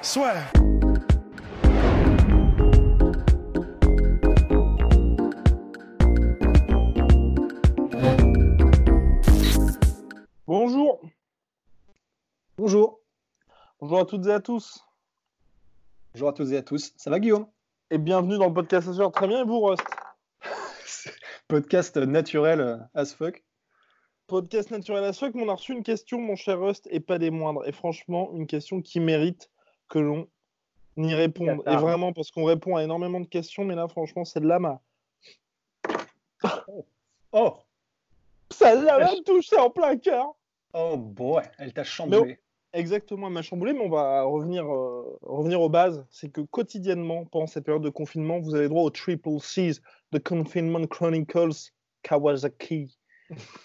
Soit. Bonjour. Bonjour. Bonjour à toutes et à tous. Bonjour à toutes et à tous. Ça va Guillaume? Et bienvenue dans le podcast Assureur. Très bien, et vous, Rust Podcast naturel as fuck. Podcast naturel as fuck. On a reçu une question, mon cher Rust, et pas des moindres. Et franchement, une question qui mérite que l'on y réponde. Et vraiment, parce qu'on répond à énormément de questions, mais là, franchement, c'est de l'ama. Oh Ça l'a même touché en plein cœur Oh boy, elle t'a chamboulé. Exactement, elle m'a chamboulé, mais on va revenir, euh, revenir aux bases. C'est que quotidiennement, pendant cette période de confinement, vous avez droit aux Triple C's, The Confinement Chronicles Kawasaki,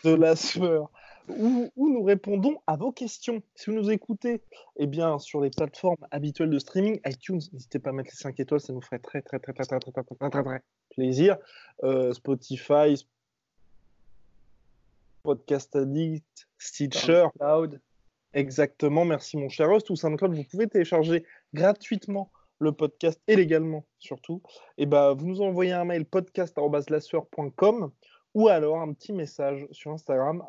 de la sueur, où, où nous répondons à vos questions. Si vous nous écoutez, eh bien, sur les plateformes habituelles de streaming, iTunes, n'hésitez pas à mettre les 5 étoiles, ça nous ferait très, très, très, très, très, très, très, très, très, très plaisir. Euh, Spotify, Podcast Addict, Stitcher. Cloud. Exactement, merci mon cher host. Ou SoundCloud, vous pouvez télécharger gratuitement le podcast et légalement surtout. Et bah, vous nous envoyez un mail podcast.lasseur.com ou alors un petit message sur Instagram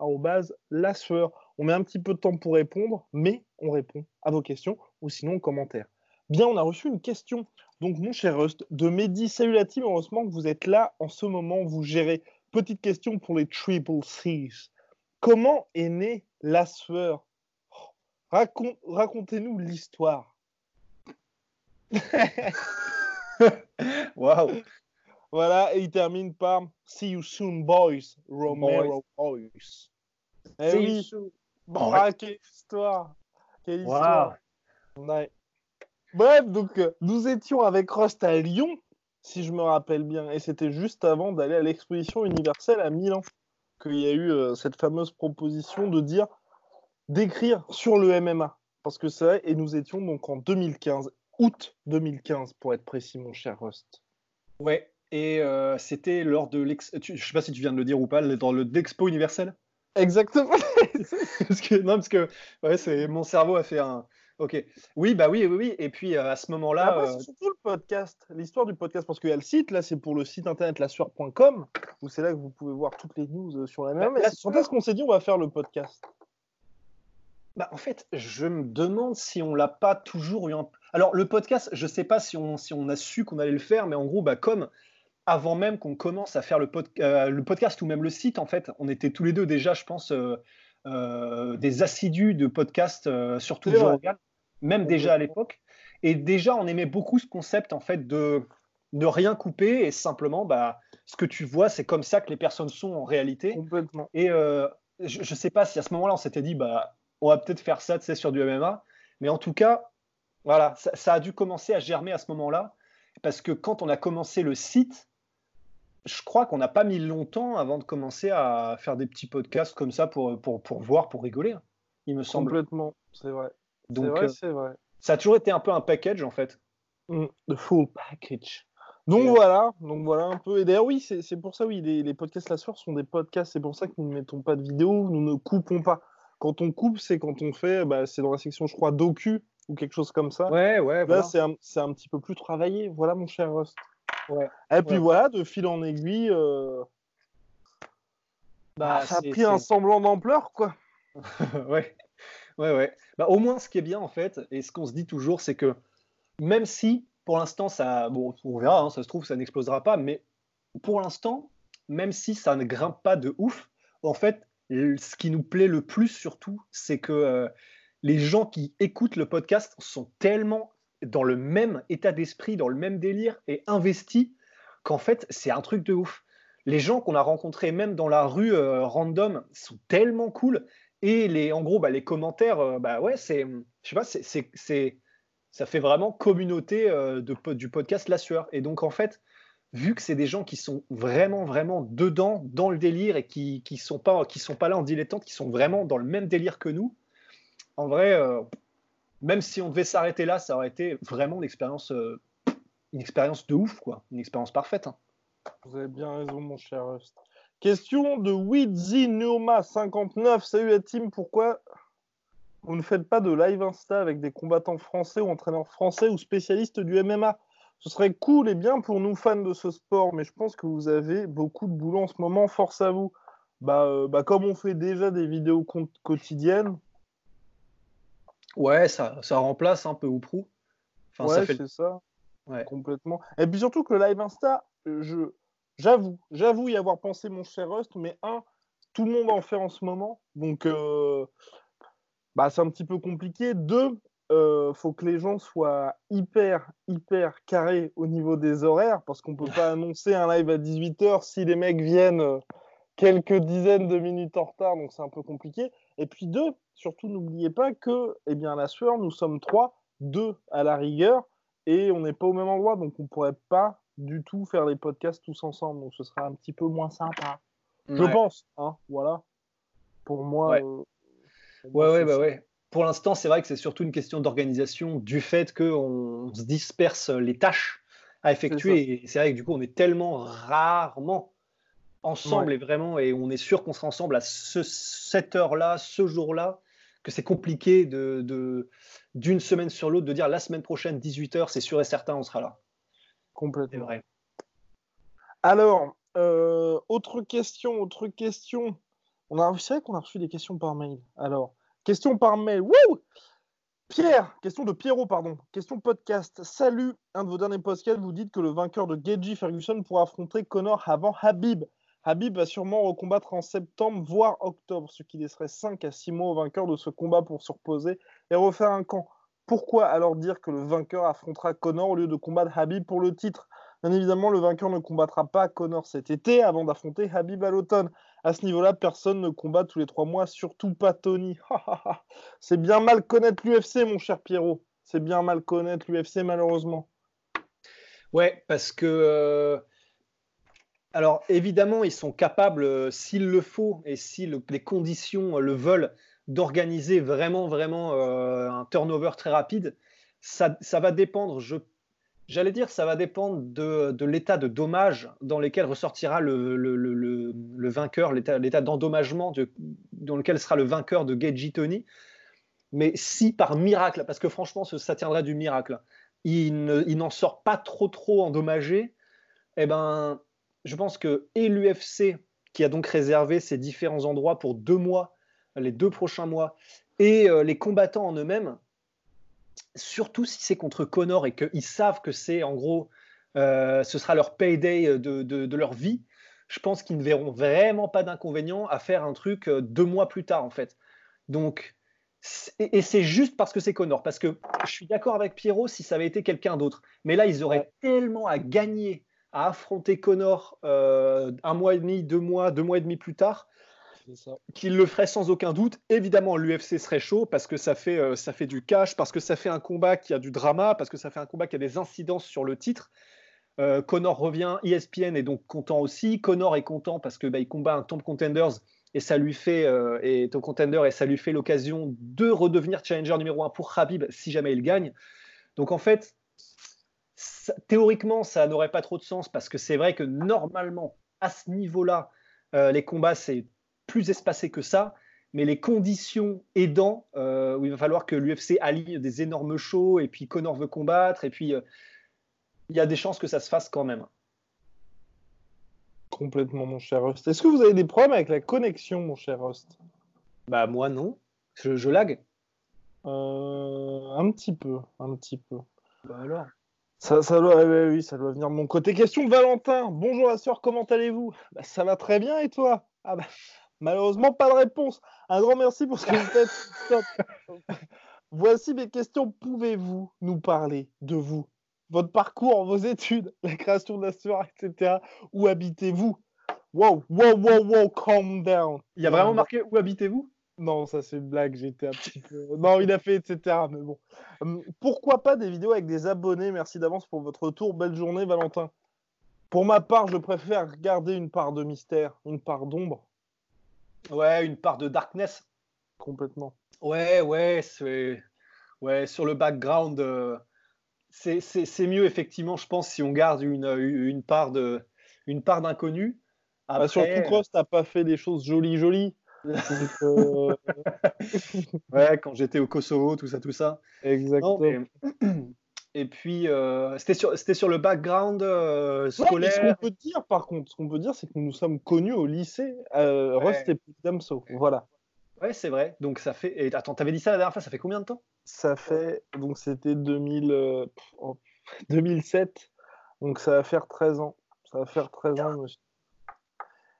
@lasseur. On met un petit peu de temps pour répondre, mais on répond à vos questions ou sinon en commentaire. Bien, on a reçu une question. Donc, mon cher host, de Mehdi. Salut la heureusement que vous êtes là en ce moment, vous gérez. Petite question pour les Triple C's. Comment est né la sueur? Racon- Racontez-nous l'histoire. Waouh Voilà, et il termine par See you soon, boys. Romero Boys. Eh See oui, you soon. Ah, quelle histoire. Quelle Waouh. histoire. Ouais. Bref, donc euh, nous étions avec Rust à Lyon, si je me rappelle bien, et c'était juste avant d'aller à l'exposition universelle à Milan qu'il y a eu euh, cette fameuse proposition de dire d'écrire sur le MMA. Parce que c'est vrai, et nous étions donc en 2015, août 2015 pour être précis, mon cher Rust. Ouais, et euh, c'était lors de l'ex... Je sais pas si tu viens de le dire ou pas, dans le d'Expo universel. Exactement. parce que, non, parce que ouais, c'est... mon cerveau a fait un... Ok. Oui, bah oui, oui, oui. Et puis euh, à ce moment-là... Euh, c'est surtout le podcast, l'histoire du podcast, parce qu'il y a le site, là, c'est pour le site internet lassueur.com, où c'est là que vous pouvez voir toutes les news sur la même. Bah, Quand est-ce qu'on s'est dit on va faire le podcast Bah, en fait, je me demande si on l'a pas toujours eu un... Alors, le podcast, je sais pas si on, si on a su qu'on allait le faire, mais en gros, bah, comme avant même qu'on commence à faire le, pod- euh, le podcast ou même le site, en fait, on était tous les deux déjà, je pense, euh, euh, des assidus de podcast, euh, surtout vrai. Rogan, même déjà à l'époque. Et déjà, on aimait beaucoup ce concept, en fait, de ne rien couper et simplement, bah, ce que tu vois, c'est comme ça que les personnes sont en réalité. Complètement. Et je ne sais pas si à ce moment-là, on s'était dit, bah, on va peut-être faire ça tu sais, sur du MMA. Mais en tout cas, voilà, ça, ça a dû commencer à germer à ce moment-là. Parce que quand on a commencé le site, je crois qu'on n'a pas mis longtemps avant de commencer à faire des petits podcasts comme ça pour, pour, pour voir, pour rigoler, hein, il me semble. Complètement, c'est vrai. Donc, vrai, euh, vrai. ça a toujours été un peu un package, en fait. Mm, The full package. Donc euh, voilà, donc voilà un peu. Et d'ailleurs, oui, c'est pour ça, oui, les, les podcasts la soirée sont des podcasts. C'est pour ça que nous ne mettons pas de vidéo, nous ne coupons pas. Quand on coupe, c'est quand on fait, bah, c'est dans la section, je crois, docu ou quelque chose comme ça. Ouais, ouais, Là, voilà. c'est un, un petit peu plus travaillé. Voilà, mon cher Rust. Ouais. Et puis voilà, de fil en aiguille, euh, Bah, ça a pris un semblant d'ampleur, quoi. ouais, ouais, ouais. Bah, au moins, ce qui est bien, en fait, et ce qu'on se dit toujours, c'est que même si, pour l'instant, ça, bon, on verra, hein, ça se trouve, ça n'explosera pas, mais pour l'instant, même si ça ne grimpe pas de ouf, en fait, ce qui nous plaît le plus surtout, c'est que euh, les gens qui écoutent le podcast sont tellement dans le même état d'esprit, dans le même délire et investis qu'en fait, c'est un truc de ouf. Les gens qu'on a rencontrés, même dans la rue euh, random, sont tellement cool. Et les, en gros, bah, les commentaires, euh, bah ouais, c'est je sais pas, c'est, ça fait vraiment communauté euh, du podcast La Sueur. Et donc, en fait, vu que c'est des gens qui sont vraiment, vraiment dedans, dans le délire et qui ne sont, pas, qui sont pas là en dilettante, qui sont vraiment dans le même délire que nous, en vrai, euh, même si on devait s'arrêter là, ça aurait été vraiment une expérience, euh, de ouf, quoi. Une expérience parfaite. Hein. Vous avez bien raison, mon cher Rust. Question de Widzi Noma 59. Salut la team, pourquoi vous ne faites pas de live Insta avec des combattants français ou entraîneurs français ou spécialistes du MMA Ce serait cool et bien pour nous fans de ce sport, mais je pense que vous avez beaucoup de boulot en ce moment. Force à vous. Bah, euh, bah comme on fait déjà des vidéos quotidiennes. Ouais, ça, ça remplace un peu ou prou. Enfin, ouais, c'est ça. Complètement. Et puis surtout que le live Insta, je, J'avoue, j'avoue y avoir pensé, mon cher Rust, mais un, tout le monde en fait en ce moment, donc euh, bah, c'est un petit peu compliqué. Deux, euh, faut que les gens soient hyper, hyper carrés au niveau des horaires, parce qu'on peut pas annoncer un live à 18h si les mecs viennent euh, quelques dizaines de minutes en retard, donc c'est un peu compliqué. Et puis deux, surtout n'oubliez pas que, eh bien, la sueur, nous sommes trois, deux à la rigueur, et on n'est pas au même endroit, donc on pourrait pas du tout faire les podcasts tous ensemble. Donc ce sera un petit peu moins sympa. Je pense. Hein, voilà. Pour moi. Ouais, euh, ouais, ouais, bah ouais. Pour l'instant, c'est vrai que c'est surtout une question d'organisation du fait qu'on se disperse les tâches à effectuer. Et c'est vrai que du coup, on est tellement rarement ensemble et vraiment, et on est sûr qu'on sera ensemble à ce, cette heure-là, ce jour-là, que c'est compliqué de d'une semaine sur l'autre de dire la semaine prochaine, 18h, c'est sûr et certain, on sera là. Complètement. vrai. Alors, euh, autre question, autre question. On a, c'est vrai qu'on a reçu des questions par mail. Alors, question par mail. Wouh Pierre, question de Pierrot, pardon. Question podcast. Salut, un de vos derniers podcasts, vous dites que le vainqueur de Geji Ferguson pourra affronter Connor avant Habib. Habib va sûrement recombattre en septembre, voire octobre, ce qui laisserait 5 à 6 mois au vainqueur de ce combat pour se reposer et refaire un camp. Pourquoi alors dire que le vainqueur affrontera Connor au lieu de combattre Habib pour le titre? Bien évidemment, le vainqueur ne combattra pas Connor cet été avant d'affronter Habib à l'automne. À ce niveau-là, personne ne combat tous les trois mois, surtout pas Tony. C'est bien mal connaître l'UFC, mon cher Pierrot. C'est bien mal connaître l'UFC, malheureusement. Ouais, parce que. Euh, alors, évidemment, ils sont capables, euh, s'il le faut et si les conditions le veulent, d'organiser vraiment, vraiment euh, un turnover très rapide, ça, ça va dépendre, je, j'allais dire, ça va dépendre de, de l'état de dommage dans lequel ressortira le, le, le, le vainqueur, l'état, d'endommagement dans lequel sera le vainqueur de Geji Tony. Mais si par miracle, parce que franchement, ça tiendrait du miracle, il n'en sort pas trop trop endommagé, eh ben, je pense que et l'UFC, qui a donc réservé ces différents endroits pour deux mois les deux prochains mois, et euh, les combattants en eux-mêmes, surtout si c'est contre Connor et qu'ils savent que c'est en gros, euh, ce sera leur payday de, de, leur vie, je pense qu'ils ne verront vraiment pas d'inconvénient à faire un truc euh, deux mois plus tard en fait. Donc, et, c'est juste parce que c'est Connor, parce que je suis d'accord avec Pierrot si ça avait été quelqu'un d'autre, mais là ils auraient tellement à gagner à affronter Connor un mois et demi, deux mois, deux mois et demi plus tard qu'il le ferait sans aucun doute. Évidemment, l'UFC serait chaud parce que ça fait, euh, ça fait du cash, parce que ça fait un combat qui a du drama, parce que ça fait un combat qui a des incidences sur le titre. Euh, Connor revient, ESPN est donc content aussi. Connor est content parce que bah, il combat un Top Contenders et ça lui fait euh, et Top Contender et ça lui fait l'occasion de redevenir challenger numéro 1 pour Khabib si jamais il gagne. Donc en fait, théoriquement, ça n'aurait pas trop de sens parce que c'est vrai que normalement, à ce niveau-là, les combats, c'est plus espacé que ça, mais les conditions aidant, euh, où il va falloir que l'UFC allie des énormes shows, et puis Connor veut combattre, et puis euh, il y a des chances que ça se fasse quand même. Complètement, mon cher Rust. Est-ce que vous avez des problèmes avec la connexion, mon cher Rust? Bah moi non, je, je lag. Euh, un petit peu, un petit peu. Bah alors ça, ça doit, oui, ça doit venir de mon côté. Question de Valentin. Bonjour la soeur, comment allez-vous? Bah, Ça va très bien et toi? Ah bah, Malheureusement, pas de réponse. Un grand merci pour ce que vous faites. Voici mes questions. Pouvez-vous nous parler de vous, votre parcours, vos études, la création de la soirée, etc. Où habitez-vous? Wow, wow, wow, wow, calm down. Il y a vraiment marqué où habitez-vous? Non, ça c'est une blague, j'étais un petit peu. Non, il a fait, etc. Mais bon. Hum, pourquoi pas des vidéos avec des abonnés? Merci d'avance pour votre retour. Belle journée, Valentin. Pour ma part, je préfère garder une part de mystère, une part d'ombre. Ouais, une part de darkness. Complètement. Ouais, ouais, c'est. Ouais, sur le background, euh, c'est mieux, effectivement, je pense, si on garde une, une part de une part d'inconnu. Bah, sur le Cross, t'as pas fait des choses jolies, jolies. Euh, ouais, quand j'étais au Kosovo, tout ça, tout ça. Exactement. Et puis, euh, c'était sur, sur, le background euh, scolaire. ce qu'on peut dire, par contre, ce qu'on peut dire, c'est que nous sommes connus au lycée, euh, Rust et Damso. Voilà. Ouais, c'est vrai. Donc, ça fait. Et, attends, t'avais dit ça la dernière fois, ça fait combien de temps? Ça fait. Donc, c'était 2000... 2007. Donc, ça va faire 13 ans. Ça va faire 13 ans, monsieur.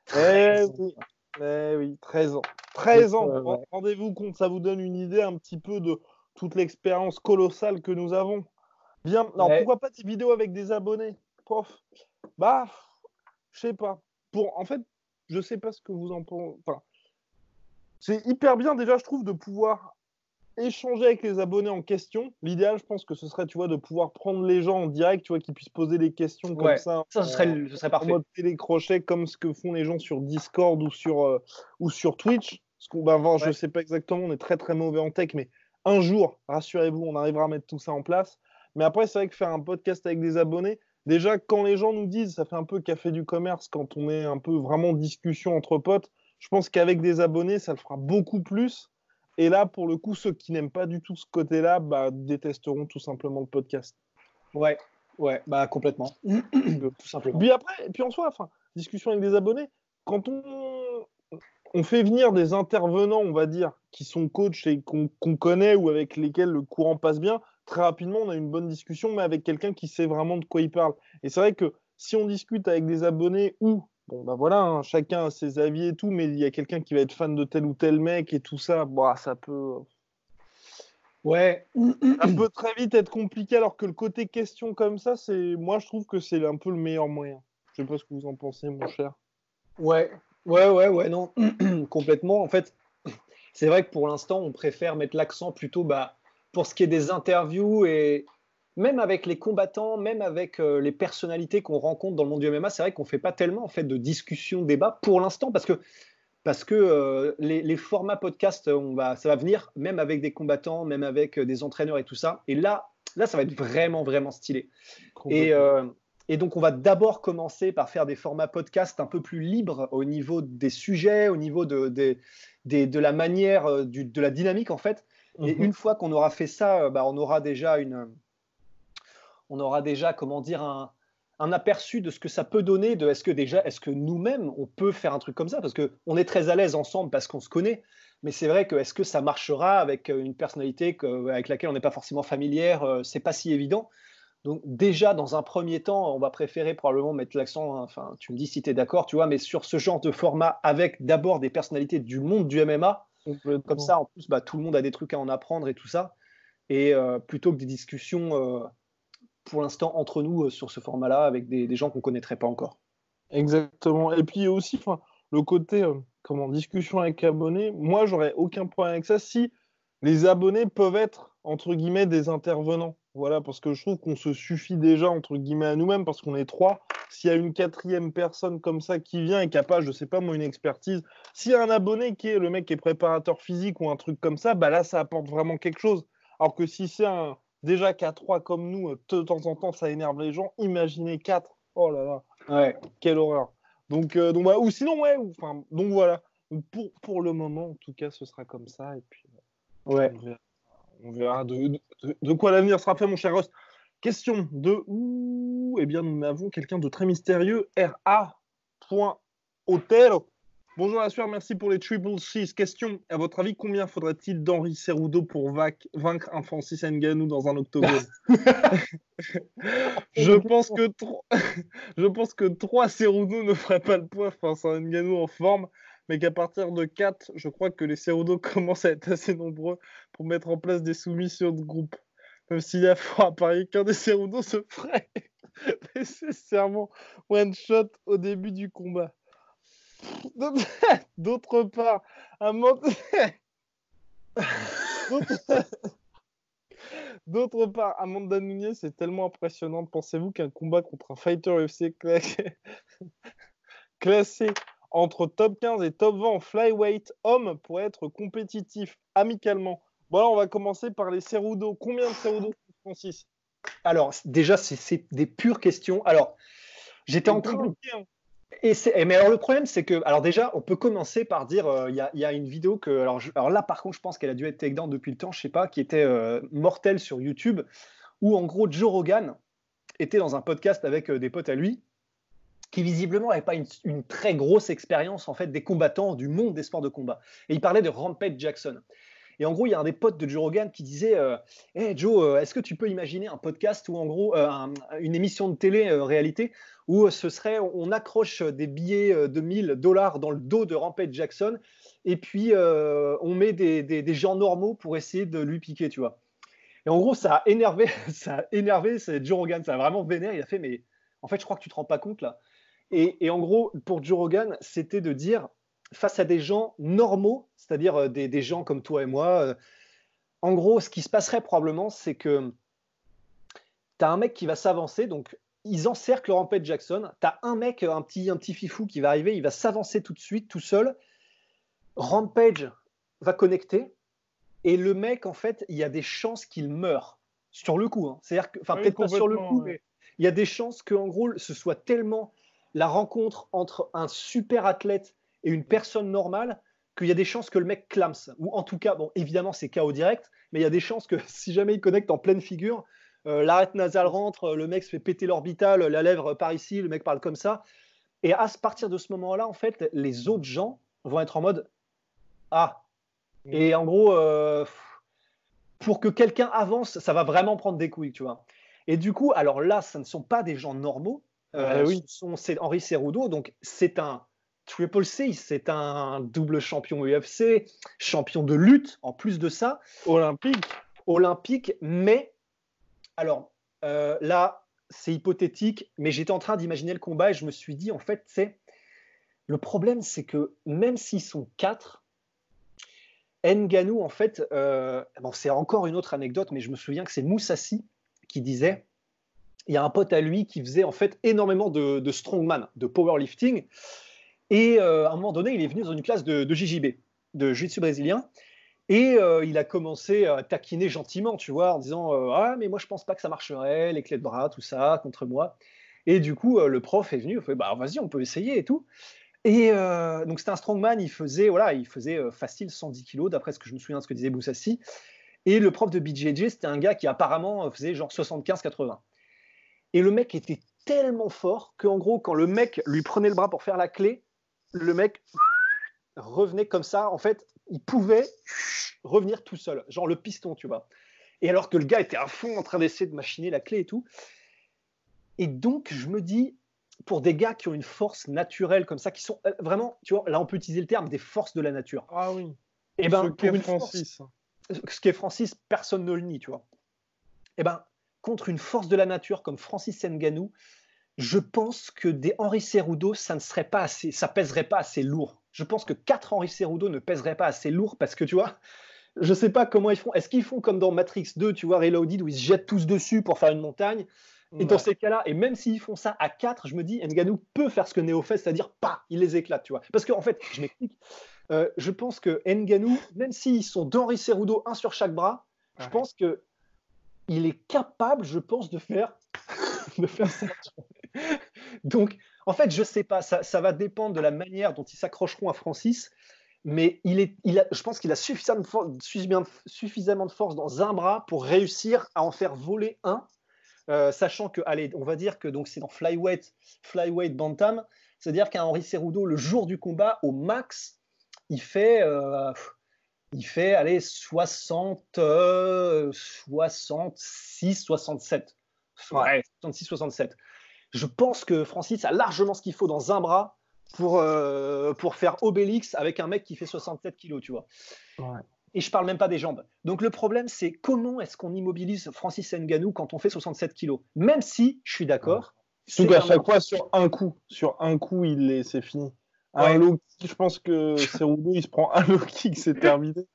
13 eh oui. Eh oui, 13 ans. 13 ans. Rendez-vous compte, ça vous donne une idée un petit peu de toute l'expérience colossale que nous avons. Bien. Alors, pourquoi pas des vidéos avec des abonnés Prof? Bah, je sais pas. Pour, en fait, je sais pas ce que vous en pensez. Enfin, c'est hyper bien déjà, je trouve, de pouvoir échanger avec les abonnés en question. L'idéal, je pense que ce serait, tu vois, de pouvoir prendre les gens en direct, tu vois, qu'ils puissent poser des questions comme ça. Ça, ce serait, ce serait parfait. En mode télécrochet, comme ce que font les gens sur Discord ou sur, euh, ou sur Twitch. Parce qu'on, je sais pas exactement, on est très très mauvais en tech, mais un jour, rassurez-vous, on arrivera à mettre tout ça en place. Mais après, c'est vrai que faire un podcast avec des abonnés, déjà, quand les gens nous disent, ça fait un peu café du commerce, quand on est un peu vraiment discussion entre potes, je pense qu'avec des abonnés, ça le fera beaucoup plus et là, pour le coup, ceux qui n'aiment pas du tout ce côté-là, bah, détesteront tout simplement le podcast. Ouais, ouais, bah complètement. tout simplement. Puis après, puis en soi, enfin, discussion avec des abonnés, quand on, on fait venir des intervenants, on va dire, qui sont coachs et qu'on connaît ou avec lesquels le courant passe bien, très rapidement, on a une bonne discussion, mais avec quelqu'un qui sait vraiment de quoi il parle. Et c'est vrai que si on discute avec des abonnés ou Bon, bah voilà, hein, chacun a ses avis et tout, mais il y a quelqu'un qui va être fan de tel ou tel mec et tout ça, bah, ça peut. Ouais. Ça peut très vite être compliqué, alors que le côté question comme ça, c'est. Moi, je trouve que c'est un peu le meilleur moyen. Je sais pas ce que vous en pensez, mon cher. Ouais, ouais, ouais, ouais, non. Complètement. En fait, c'est vrai que pour l'instant, on préfère mettre l'accent plutôt bah, pour ce qui est des interviews et, même avec les combattants, même avec euh, les personnalités qu'on rencontre dans le monde du MMA, c'est vrai qu'on ne fait pas tellement en fait de discussion, débat pour l'instant parce que parce que euh, les, formats podcast, on va, ça va venir même avec des combattants, même avec euh, des entraîneurs et tout ça. Et là, là, ça va être vraiment vraiment stylé. Et, et, donc on va d'abord commencer par faire des formats podcast un peu plus libres au niveau des sujets, au niveau de, de, de la manière, du, de la dynamique en fait. Et mhm. une fois qu'on aura fait ça, bah, on aura déjà une on aura déjà, comment dire, un, aperçu de ce que ça peut donner, de est-ce que déjà, est-ce que nous-mêmes, on peut faire un truc comme ça? Parce qu'on est très à l'aise ensemble parce qu'on se connaît, mais c'est vrai que est-ce que ça marchera avec euh, une personnalité avec laquelle on n'est pas forcément familière euh, C'est pas si évident. Donc déjà, dans un premier temps, on va préférer probablement mettre l'accent, hein, enfin, tu me dis si tu es d'accord, tu vois, mais sur ce genre de format avec d'abord des personnalités du monde du MMA. Comme ça, en plus, bah, tout le monde a des trucs à en apprendre et tout ça. Et euh, plutôt que des discussions pour l'instant entre nous euh, sur ce format-là avec des, gens qu'on ne connaîtrait pas encore. Exactement. Et puis aussi, le côté euh, comment discussion avec abonnés, moi j'aurais aucun problème avec ça si les abonnés peuvent être entre guillemets des intervenants. Voilà, parce que je trouve qu'on se suffit déjà entre guillemets à nous-mêmes parce qu'on est trois. S'il y a une quatrième personne comme ça qui vient et qui n'a pas, je sais pas moi, une expertise, s'il y a un abonné qui est le mec qui est préparateur physique ou un truc comme ça, bah là ça apporte vraiment quelque chose. Alors que si c'est un, Déjà qu'à 3 comme nous, euh, de temps en temps, ça énerve les gens. Imaginez 4. Oh là là. Ouais. Quelle horreur. Donc, euh, donc ou sinon, ouais. Donc voilà. Pour, pour le moment, en tout cas, ce sera comme ça. Et puis, euh, ouais. on verra, de, de, quoi l'avenir sera fait, mon cher Rost. Question de où? Eh bien, nous avons quelqu'un de très mystérieux. R.A.Otero Bonjour la soirée, merci pour les triple six. Question à votre avis, combien faudrait-il d'Henri Cerudo pour vaincre un Francis Ngannou dans un octogone je, pense que je pense que 3 Cerudo ne ferait pas le poids face à un Ngannou en forme, mais qu'à partir de 4, je crois que les Cerudo commencent à être assez nombreux pour mettre en place des soumissions de groupe. Même s'il y a fort à parier qu'un des Cerudo se ferait nécessairement one shot au début du combat. D'autre part, un D'autre part, Amanda Nunes est tellement impressionnante. Pensez-vous qu'un combat contre un fighter UFC classé entre top 15 et top 20 en flyweight homme pourrait être compétitif amicalement? Bon, alors on va commencer par les Cerudo. Combien de Cerudo, Francis Alors, déjà, c'est des pures questions. Alors, j'étais en train. Hein. Et mais alors le problème, c'est que, alors déjà, on peut commencer par dire, euh, il y, a une vidéo que, alors, là, par contre, je pense qu'elle a dû être takedown depuis le temps, je sais pas, qui était euh, mortelle sur YouTube, où en gros Joe Rogan était dans un podcast avec euh, des potes à lui, qui visiblement n'avaient pas une, très grosse expérience en fait des combattants du monde des sports de combat. Et il parlait de Rampage Jackson. Et en gros, il y a un des potes de Joe Rogan qui disait Hey Joe, est-ce que tu peux imaginer un podcast ou en gros une émission de télé réalité où ce serait, on accroche des billets de 1000 dollars dans le dos de Rampage Jackson et puis on met des, gens normaux pour essayer de lui piquer, tu vois. Et en gros, ça a énervé, ça a énervé Joe Rogan, ça a vraiment vénère. Il a fait, mais en fait, je crois que tu te rends pas compte là. Et, en gros, pour Joe Rogan, c'était de dire, face à des gens normaux, c'est-à-dire des, des, gens comme toi et moi, en gros, ce qui se passerait probablement, c'est que tu as un mec qui va s'avancer, donc ils encerclent Rampage Jackson. Tu as un mec, un petit, un petit fifou qui va arriver, il va s'avancer tout de suite, tout seul. Rampage va connecter. Et le mec, en fait, il y a des chances qu'il meure sur le coup. Hein. C'est-à-dire que, enfin, peut-être pas sur le coup, mais il y a des chances qu'en gros, ce soit tellement la rencontre entre un super athlète et une personne normale qu'il y a des chances que le mec clame. Ou en tout cas, bon, évidemment, c'est chaos direct, mais il y a des chances que si jamais il connecte en pleine figure, euh, l'arête nasale rentre, le mec se fait péter l'orbital, la lèvre par ici, le mec parle comme ça. Et à partir de ce moment-là, en fait, les autres gens vont être en mode Ah. Et en gros, euh, pour que quelqu'un avance, ça va vraiment prendre des couilles, tu vois. Et du coup, alors là, ce ne sont pas des gens normaux. Euh, oui. C'est Henri Cerudo, donc c'est un Triple C, c'est un double champion UFC, champion de lutte en plus de ça. Olympique. Olympique, mais alors, euh, là, c'est hypothétique, mais j'étais en train d'imaginer le combat et je me suis dit, en fait, c'est. Le problème, c'est que même s'ils sont quatre, Nganou, en fait, euh, bon, c'est encore une autre anecdote, mais je me souviens que c'est Moussassi qui disait il y a un pote à lui qui faisait en fait énormément de, strongman, de powerlifting. Et euh, à un moment donné, il est venu dans une classe de, de JJB, de jiu-jitsu brésilien. Et euh, il a commencé à taquiner gentiment, tu vois, en disant euh, Ah, mais moi je pense pas que ça marcherait, les clés de bras, tout ça, contre moi. Et du coup, le prof est venu, il fait Bah vas-y, on peut essayer et tout. Et donc c'était un strongman, il faisait, voilà, il faisait facile 110 kilos, d'après ce que je me souviens de ce que disait Boussassi. Et le prof de BJJ, c'était un gars qui apparemment faisait genre 75-80. Et le mec était tellement fort qu'en gros, quand le mec lui prenait le bras pour faire la clé, le mec revenait comme ça. En fait, il pouvait revenir tout seul, genre le piston, tu vois. Et alors que le gars était à fond en train d'essayer de machiner la clé et tout. Et donc, je me dis, pour des gars qui ont une force naturelle comme ça, qui sont euh, vraiment, tu vois, là on peut utiliser le terme des forces de la nature. Ah oui. Et eh ben, ce qu'est Francis. ce qui est Francis, personne ne le nie, tu vois. Et eh ben, contre une force de la nature comme Francis Nganou, je pense que des Henri Cerudo, ça ne serait pas assez, ça pèserait pas assez lourd je pense que 4 Henri Cerudo ne pèseraient pas assez lourd parce que tu vois, je sais pas comment ils font. Est-ce qu'ils font comme dans Matrix 2, tu vois, Reloaded, où ils se jettent tous dessus pour faire une montagne? Et dans ces cas-là, et même s'ils font ça à 4, je me dis, Nganou peut faire ce que Neo fait, c'est-à-dire, pas, il les éclate, tu vois. Parce qu'en en fait, je m'explique, euh, je pense que Nganou, même s'ils sont d'Henri Cerudo, un sur chaque bras, je pense que il est capable, je pense, de faire, de faire ça. Donc, en fait, je ne sais pas, ça, va dépendre de la manière dont ils s'accrocheront à Francis, mais il est, il je pense qu'il a suffisamment de, suffisamment de force dans un bras pour réussir à en faire voler un, euh, sachant que, allez, on va dire que donc c'est dans flyweight, flyweight bantam, c'est-à-dire qu'un Henri Cerudo, le jour du combat, au max, il fait, euh, il fait, allez, 60, 66, 67. Ouais, 66, 67 je pense que Francis a largement ce qu'il faut dans un bras pour, euh, pour faire Obélix avec un mec qui fait 67 kilos, tu vois. Et je parle même pas des jambes. Donc le problème, c'est comment est-ce qu'on immobilise Francis Nganou quand on fait 67 kilos? Même si, je suis d'accord. Ouais. qu'à chaque fois, sur un coup, sur un coup, il est, c'est fini. Un low kick, je pense que Cerudo, il se prend un low kick, c'est terminé.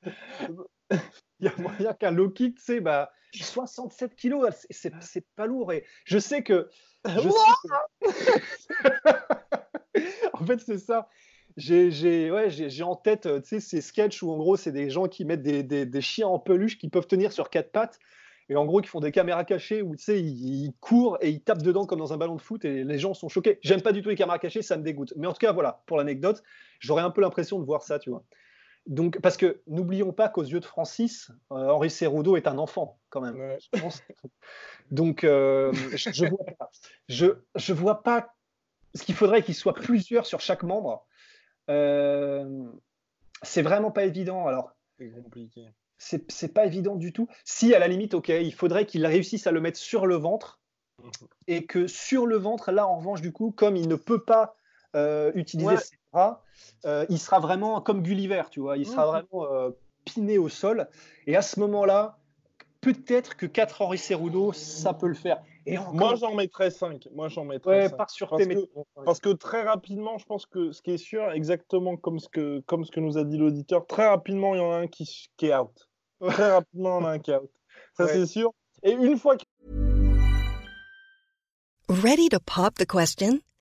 il y a moyen qu'un low kick, tu sais, bah, 67 kilos, c'est pas lourd. Et je sais que. Je sais que... en fait, c'est ça. J'ai ouais, en tête ces sketchs où en gros, c'est des gens qui mettent des, des, des, chiens en peluche qui peuvent tenir sur quatre pattes et en gros, qui font des caméras cachées où tu sais, ils, courent et ils tapent dedans comme dans un ballon de foot et les gens sont choqués. J'aime pas du tout les caméras cachées, ça me dégoûte. Mais en tout cas, voilà, pour l'anecdote, j'aurais un peu l'impression de voir ça, tu vois. Donc, parce que n'oublions pas qu'aux yeux de Francis, euh, Henri Serrudo est un enfant quand même. Donc, euh, je, je, vois pas. Je, je vois pas ce qu'il faudrait qu'il soit plusieurs sur chaque membre. Euh, c'est vraiment pas évident. Alors, c'est compliqué. C'est pas évident du tout. Si à la limite, ok, il faudrait qu'il réussisse à le mettre sur le ventre mhm. et que sur le ventre, là en revanche, du coup, comme il ne peut pas utiliser ses bras, euh, il sera vraiment comme Gulliver, tu vois. Il sera mhm. vraiment euh, piné au sol. Et à ce moment-là, peut-être que 4 Henri Cerudo, ça peut le faire. Et Moi, j'en mettrais 5. Moi, j'en mettrais ouais, Par sur parce, que, parce que très rapidement, je pense que ce qui est sûr, exactement comme ce que, comme ce que nous a dit l'auditeur, très rapidement, il y en a un qui, qui est out. Très rapidement, il y en a un qui est out. Ça, c'est sûr. Et une fois que... Ready to pop the question?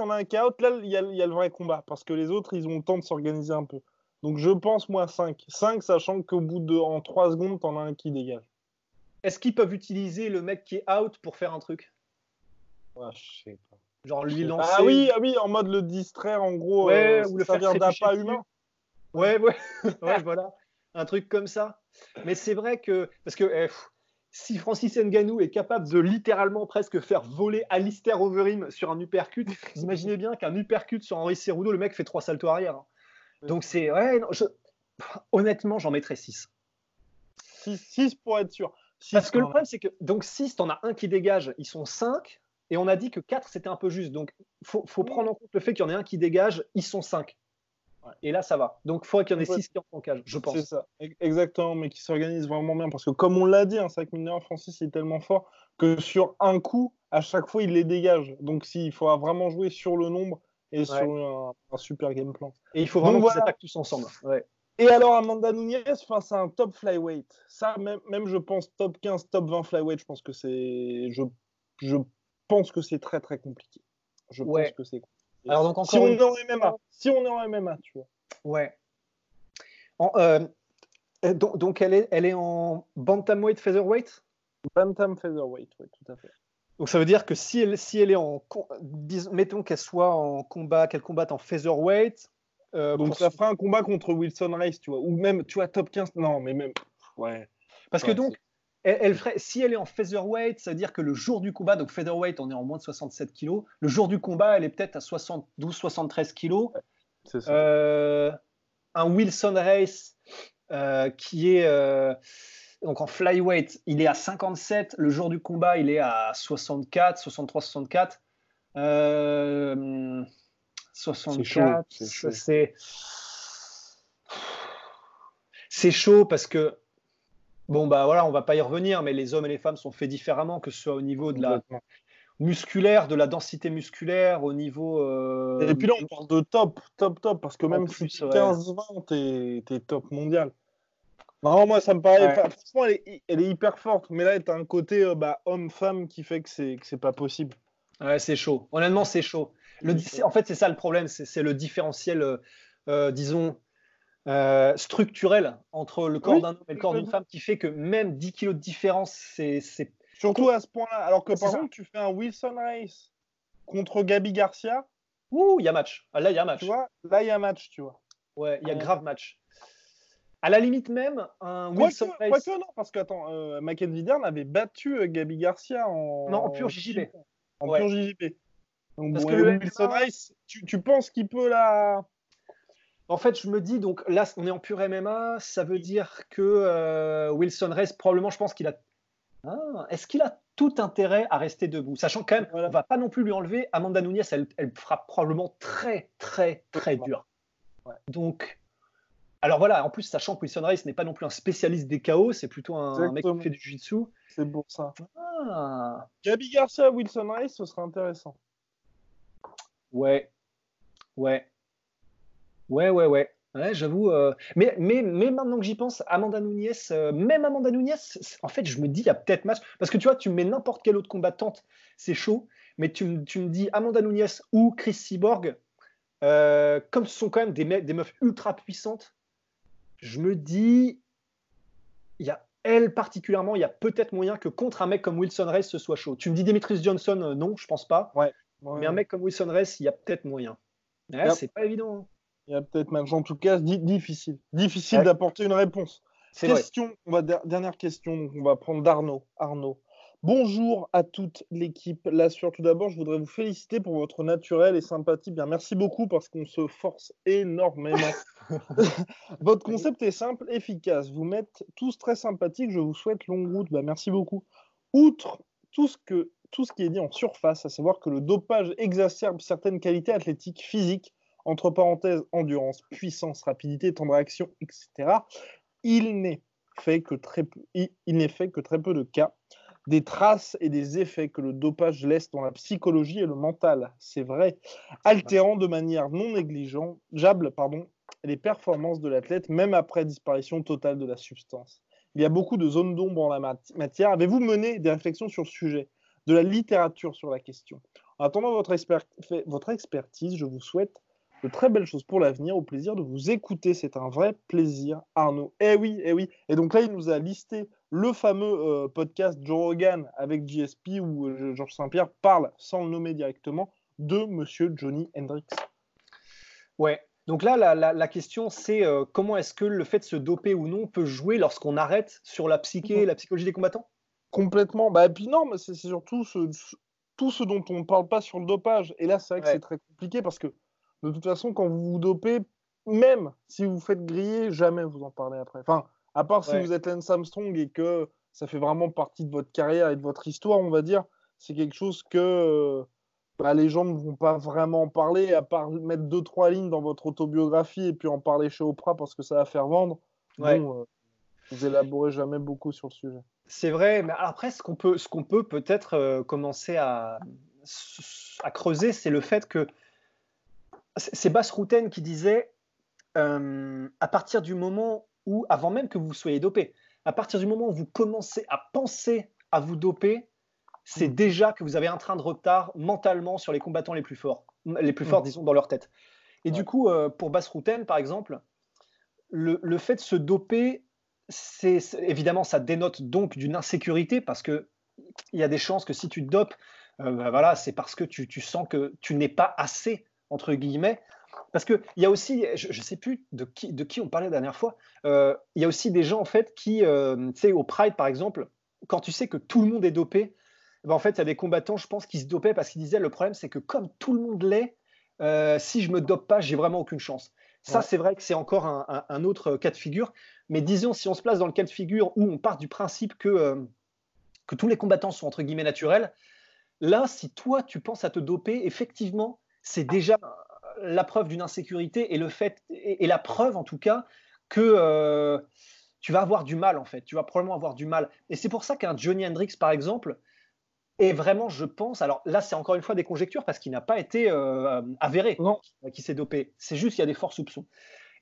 On a un chaos, là, il y, a, il y a le vrai combat parce que les autres, ils ont le temps de s'organiser un peu. Donc je pense, moi, 5. 5, sachant qu'au bout de en 3 secondes, t'en as un qui dégage. Est-ce qu'ils peuvent utiliser le mec qui est out pour faire un truc? Ouais, Je sais pas. Genre lui lancer. Ah oui, ah oui, en mode le distraire, en gros, ouais, euh, ou le faire d'appât humain. Ouais, ouais, ouais, voilà. Un truc comme ça. Mais c'est vrai que. Parce que. Eh, si Francis Nganou est capable de littéralement presque faire voler Alistair Overeem sur un uppercut, vous imaginez bien qu'un uppercut sur Henri Cerudo, le mec fait trois saltos arrière. Hein. Donc c'est. Ouais, non, je... Honnêtement, j'en mettrais 6. 6 pour être sûr. Parce que le problème, c'est que donc 6, t'en as un qui dégage, ils sont 5. Et on a dit que 4, c'était un peu juste. Donc, il faut, faut, prendre en compte le fait qu'il y en ait un qui dégage, ils sont 5. Et là, ça va. Donc, il faudrait qu'il y en ait 6 qui en cage, je pense. C'est ça, exactement, mais qui s'organisent vraiment bien. Parce que, comme on l'a dit, un sac mineur, Francis est tellement fort que sur un coup, à chaque fois, il les dégage. Donc, s'il faut vraiment jouer sur le nombre et sur un, super game plan. Et il faut vraiment qu'ils attaquent tous ensemble. Et alors, Amanda Nunez face à un top flyweight. Ça, même, même, je pense, top 15, top 20 flyweight, je pense que c'est. Je, je pense que c'est très, très compliqué. Je pense que c'est compliqué. Alors, donc, encore si, on est en MMA, si on est en MMA, tu vois. Ouais. Euh, donc, donc, elle, est, elle est en bantamweight featherweight? Bantam featherweight, oui, tout à fait. Donc ça veut dire que si elle, si elle est en, mettons qu'elle soit en combat, qu'elle combatte en featherweight. Euh, donc ça fera un combat contre Wilson Rice, tu vois, ou même, tu vois, top 15. Non, mais même, ouais. Parce que donc, elle, ferait, si elle est en featherweight, ça veut dire que le jour du combat, donc featherweight, on est en moins de 67 kg. Le jour du combat, elle est peut-être à 72-73 kg. c'est ça. Euh, un Wilson Race euh, qui est donc en flyweight, il est à 57. Le jour du combat, il est à 64, 63, 64. 64, c'est c'est chaud parce que bon bah voilà, on va pas y revenir, mais les hommes et les femmes sont faits différemment, que ce soit au niveau de la musculaire, de la densité musculaire, au niveau. Euh, et puis là, on parle de top, top, top, parce que même si 15-20, t'es es top mondial. Non, moi, ça me paraît. Franchement, elle est, hyper forte, mais là, tu as un côté euh, bah, homme-femme qui fait que c'est pas possible. Ouais, c'est chaud. Honnêtement, c'est chaud. Le, en fait, c'est ça le problème, c'est le différentiel, euh, euh, structurel entre le corps d'un homme et le corps d'une femme qui fait que même 10 kilos de différence, c'est. Surtout à ce point-là. Alors que par exemple, tu fais un Wilson Race contre Gabi Garcia. Ouh, il y a match. Ah, là, il y a match. Tu vois, là, il y a match, tu vois. Ouais, il y a grave match. À la limite même, un Wilson Race. Quoique non, parce que attends, euh, Mackenzie Dern avait battu euh, Gabi Garcia en. Non, en pur JJB. En pur JJB. Donc, parce que le Wilson Race, tu, tu penses qu'il peut la. En fait, je me dis, donc là, on est en pur MMA, ça veut dire que euh, Wilson reste probablement, je pense qu'il a. Ah, est-ce qu'il a tout intérêt à rester debout? Sachant quand même, on ne va pas non plus lui enlever. Amanda Nunes, elle, elle frappe probablement très, très, très dur. Donc, alors voilà, en plus, sachant que Wilson Rice n'est pas non plus un spécialiste des chaos, c'est plutôt un, mec qui fait du jiu-jitsu. C'est pour ça. Ah. Gabi Garcia, Wilson Rice, ce serait intéressant. Ouais. Ouais. Ouais, ouais, ouais. Ouais, j'avoue. Euh, mais, mais, mais maintenant que j'y pense, Amanda Nunes, euh, même Amanda Nunes, en fait, je me dis, il y a peut-être match. Parce que tu vois, tu mets n'importe quelle autre combattante, c'est chaud. Mais tu, tu, me dis Amanda Nunes ou Chris Cyborg, euh, comme ce sont quand même des, des meufs ultra puissantes, je me dis, il y a elle particulièrement, il y a peut-être moyen que contre un mec comme Wilson Race, ce soit chaud. Tu me dis Demetrius Johnson, non, je pense pas. Ouais. mais un mec comme Wilson Race, il y a peut-être moyen. C'est pas évident. Hein. Il y a peut-être même, en tout cas, difficile. Difficile d'apporter une réponse. Question, on va, dernière question, on va prendre d'Arnaud. Arnaud. Bonjour à toute l'équipe Lassure. Tout d'abord, je voudrais vous féliciter pour votre naturel et sympathie. Bien, merci beaucoup parce qu'on se force énormément. votre concept est simple, efficace. Vous m'êtes tous très sympathiques. Je vous souhaite longue route. Ben, merci beaucoup. Outre tout ce, que, tout ce qui est dit en surface, à savoir que le dopage exacerbe certaines qualités athlétiques, physiques, entre parenthèses, endurance, puissance, rapidité, temps de réaction, etc., il n'est fait que très peu, de cas des traces et des effets que le dopage laisse dans la psychologie et le mental, c'est vrai, altérant de manière non négligeable pardon, les performances de l'athlète, même après disparition totale de la substance. Il y a beaucoup de zones d'ombre en la matière. Avez-vous mené des réflexions sur ce sujet, de la littérature sur la question En attendant votre expertise, je vous souhaite de très belles choses pour l'avenir. Au plaisir de vous écouter. C'est un vrai plaisir, Arnaud. Eh oui, eh oui. Et donc là, il nous a listé le fameux euh, podcast Joe Rogan avec GSP où euh, Georges Saint-Pierre parle, sans le nommer directement, de monsieur Johnny Hendrix. Ouais. Donc là, la, question, c'est euh, comment est-ce que le fait de se doper ou non peut jouer lorsqu'on arrête sur la psyché, la psychologie des combattants? Complètement. Bah, et puis non, c'est surtout ce, tout ce dont on ne parle pas sur le dopage. Et là, c'est vrai que c'est très compliqué parce que de toute façon, quand vous vous dopez, même si vous faites griller, jamais vous en parlez après. Enfin, à part si vous êtes Lance Armstrong et que ça fait vraiment partie de votre carrière et de votre histoire, on va dire, c'est quelque chose que bah, les gens ne vont pas vraiment en parler, à part mettre deux, trois lignes dans votre autobiographie et puis en parler chez Oprah parce que ça va faire vendre. Bon, euh, vous élaborez jamais beaucoup sur le sujet. C'est vrai, mais après, ce qu'on peut, ce qu'on peut peut-être euh, commencer à, à creuser, c'est le fait que c'est Basse Routen qui disait euh, à partir du moment où, avant même que vous soyez dopé, à partir du moment où vous commencez à penser à vous doper, c'est mm. déjà que vous avez un train de retard mentalement sur les combattants les plus forts, les plus forts, mm. disons, dans leur tête. Et du coup, euh, pour Basse Routen, par exemple, le, fait de se doper, c'est évidemment, ça dénote donc d'une insécurité parce que il y a des chances que si tu te dopes, euh, bah voilà, c'est parce que tu, tu, sens que tu n'es pas assez entre guillemets. Parce qu'il y a aussi, je ne sais plus de qui, de qui on parlait la dernière fois, euh, il y a aussi des gens en fait qui, euh, tu sais, au Pride par exemple, quand tu sais que tout le monde est dopé, ben, en fait, il y a des combattants, je pense, qui se dopaient parce qu'ils disaient le problème, c'est que comme tout le monde l'est, euh, si je me dope pas, j'ai vraiment aucune chance. Ça, c'est vrai que c'est encore un, autre cas de figure. Mais disons, si on se place dans le cas de figure où on part du principe que, que tous les combattants sont entre guillemets naturels, là, si toi, tu penses à te doper, effectivement, c'est déjà la preuve d'une insécurité et le fait et, la preuve en tout cas que euh, tu vas avoir du mal en fait. Tu vas probablement avoir du mal. Et c'est pour ça qu'un Johnny Hendrix par exemple est vraiment, je pense, alors là c'est encore une fois des conjectures parce qu'il n'a pas été euh, avéré non. qui s'est dopé. C'est juste qu'il y a des forts soupçons.